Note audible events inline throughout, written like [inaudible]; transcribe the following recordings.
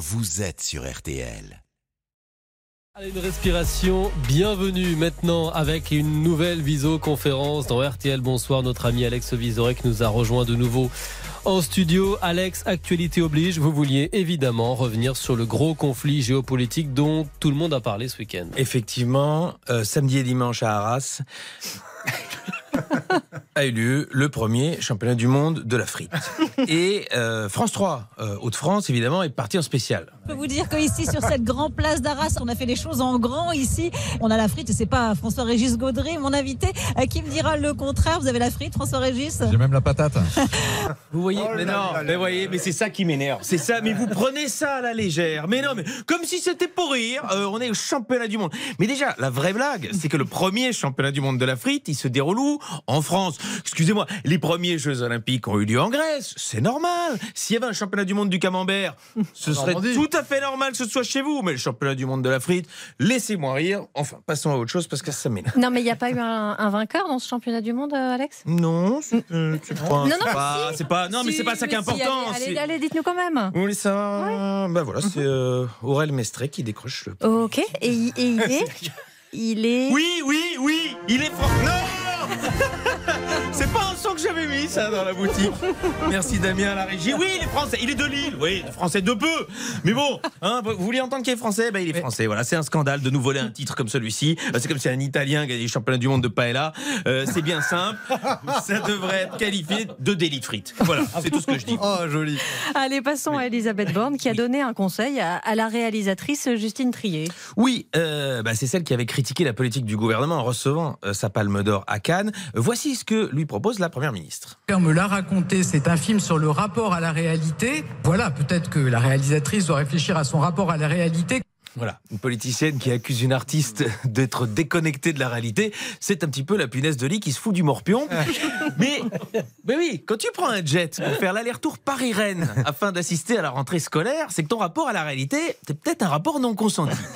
vous êtes sur RTL. Allez, une respiration, bienvenue maintenant avec une nouvelle visioconférence dans RTL. Bonsoir, notre ami Alex Vizorek nous a rejoint de nouveau en studio. Alex, actualité oblige, vous vouliez évidemment revenir sur le gros conflit géopolitique dont tout le monde a parlé ce week-end. Effectivement, euh, samedi et dimanche à Arras a eu lieu le premier championnat du monde de la frite. [laughs] Et euh, France 3, euh, Hauts-de-France, évidemment, est parti en spécial. Je peux vous dire qu'ici, sur cette grande place d'Arras, on a fait les choses en grand. Ici, on a la frite et c'est pas François-Régis Gaudry, mon invité, euh, qui me dira le contraire. Vous avez la frite, François-Régis J'ai même la patate. [laughs] Vous voyez Oh Mais non, là là mais voyez, mais c'est ça qui m'énerve. C'est ça, mais vous [laughs] prenez ça à la légère. Mais non, mais comme si c'était pour rire. euh, on est au championnat du monde. Mais déjà, la vraie blague, c'est que le premier championnat du monde de la frite, il se déroule où? En France. Excusez-moi, les premiers Jeux Olympiques ont eu lieu en Grèce. C'est normal. S'il y avait un championnat du monde du camembert, ce serait Normandie. tout à fait normal que ce soit chez vous. Mais le championnat du monde de la frite, laissez-moi rire. Enfin, passons à autre chose parce que ça m'énerve. Non, mais il n'y a pas eu un, un vainqueur dans ce championnat du monde, euh, Alex? Non, c'est euh, c'est pas, Non, non, pas, c'est pas- non, mais Si, c'est pas ça qui est mais si, important. Allez, allez, c'est- allez, dites-nous quand même. Voulez ça? Ben voilà, c'est euh, Aurel Mestré qui décroche le. Ok, et, il- et il est Il est. Oui, oui, oui, il est fort. [laughs] C'est pas un son que j'avais mis ça dans la boutique. Merci Damien à la régie. Oui, il est français, il est de Lille. Oui, français de peu. Mais bon, hein, vous voulez entendre qu'il est français? Ben il est français. Voilà, c'est un scandale de nous voler un titre comme celui-ci. Euh, C'est comme si un Italien gagnait les championnats du monde de paella. Euh, c'est bien simple. Ça devrait être qualifié de délit de frites. Voilà, c'est tout ce que je dis. Oh, joli. Allez, passons à Elisabeth Borne qui a donné un conseil à, à la réalisatrice Justine Trier. Oui, euh, bah, c'est celle qui avait critiqué la politique du gouvernement en recevant euh, sa palme d'or à Cannes. Voici ce que lui propose la première ministre. On me l'a raconté, c'est un film sur le rapport à la réalité. Voilà, peut-être que la réalisatrice doit réfléchir à son rapport à la réalité. Voilà, une politicienne qui accuse une artiste [laughs] d'être déconnectée de la réalité, c'est un petit peu la punaise de lit qui se fout du morpion. mais, mais oui, quand tu prends un jet pour faire l'aller-retour Paris-Rennes afin d'assister à la rentrée scolaire, c'est que ton rapport à la réalité, c'est peut-être un rapport non consenti. [laughs]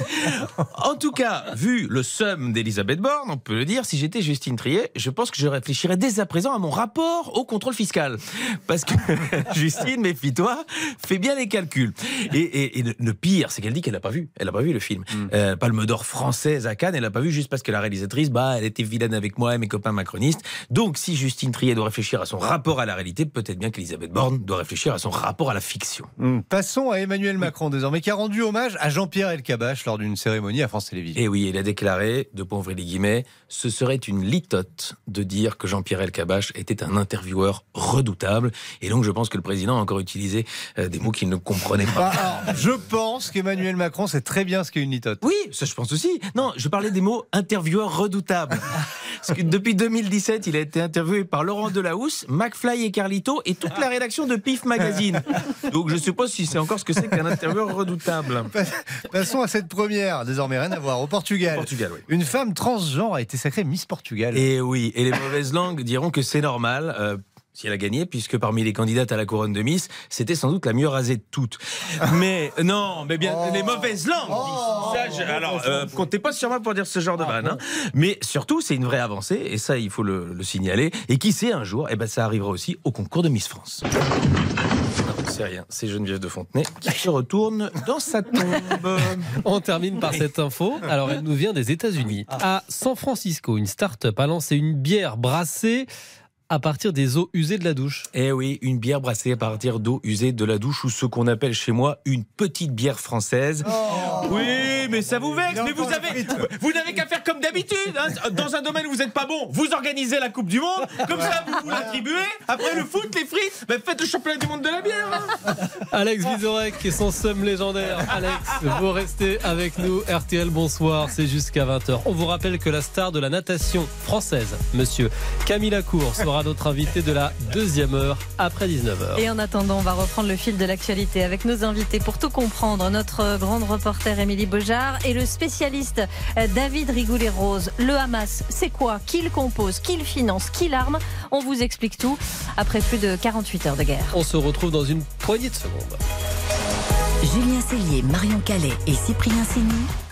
En tout cas, vu le somme d'Elisabeth Borne, on peut le dire, si j'étais Justine Trier, je pense que je réfléchirais dès à présent à mon rapport au contrôle fiscal. Parce que, [laughs] Justine, méfie-toi, fais bien les calculs. Et, et- et le- le pire, c'est qu'elle dit qu'elle n'a pas vu. Elle n'a pas vu le film. Euh, Palme d'or française à Cannes, elle n'a pas vu juste parce que la réalisatrice, bah, elle était vilaine avec moi et mes copains macronistes. Donc, si Justine Trier doit réfléchir à son rapport à la réalité, peut-être bien qu'Elisabeth Borne doit réfléchir à son rapport à la fiction. Hum, Passons à Emmanuel Macron désormais, qui a rendu hommage à Jean-Pierre Elkabbach lors d'une cérémonie à France Télévisions. Et oui, il a déclaré, de pauvres les guillemets, ce serait une litote de dire que Jean-Pierre Elkabbach était un intervieweur redoutable. Et donc, je pense que le président a encore utilisé euh, des mots qu'il ne comprenait pas. Ah, alors, je pense qu'Emmanuel Macron sait très bien ce qu'est une litote. Oui, ça je pense aussi. Non, je parlais des mots intervieweur redoutable. [laughs] Parce que depuis 2017, il a été interviewé par Laurent Delahousse, McFly et Carlito et toute la rédaction de PIF Magazine. [laughs] Donc je suppose si c'est encore ce que c'est qu'un intervieweur redoutable. [laughs] Passons à cette première, désormais rien à voir, au Portugal. Portugal, oui. Une femme transgenre a été sacrée Miss Portugal. Et oui, et les mauvaises langues diront que c'est normal. euh, si elle a gagné, puisque parmi les candidates à la couronne de Miss, c'était sans doute la mieux rasée de toutes. [laughs] Mais non, mais bien, Oh. les mauvaises langues. Oh. Ça, je- alors, euh, comptez pas sur moi pour dire ce genre de vanne. hein. Mais surtout, c'est une vraie avancée, et ça, il faut le, le signaler. Et qui sait, un jour, eh ben, ça arrivera aussi au concours de Miss France. C'est rien, c'est Geneviève de Fontenay qui se retourne dans sa tombe. [laughs] On termine par cette info. Alors, elle nous vient des États-Unis. À San Francisco, une start-up a lancé une bière brassée à partir des eaux usées de la douche. Eh oui, une bière brassée à partir d'eau usée de la douche ou ce qu'on appelle chez moi une petite bière française. Oui, mais ça vous vexe, mais vous avez, vous n'avez qu'à faire comme d'habitude. hein. Dans un domaine où vous n'êtes pas bon, vous organisez la Coupe du Monde, comme ça vous vous l'attribuez. Après le foot, les frites, ben faites le championnat du monde de la bière. hein. Alex Vizorek et son somme légendaire. Alex, vous restez avec nous. RTL, bonsoir, c'est jusqu'à 20h. On vous rappelle que la star de la natation française, monsieur Camille Lacour, sera notre invité de la deuxième heure après 19h. Et en attendant, on va reprendre le fil de l'actualité avec nos invités pour tout comprendre. Notre grande reporter Émilie Beujard et le spécialiste euh, David Rigoulet-Rose. Le Hamas, c'est quoi? Qui le compose Qui le finance Qui l'arme On vous explique tout après plus de 48 heures de guerre. On se retrouve dans une poignée de secondes. Julien Cellier, Marion Calais et Cyprien Sénou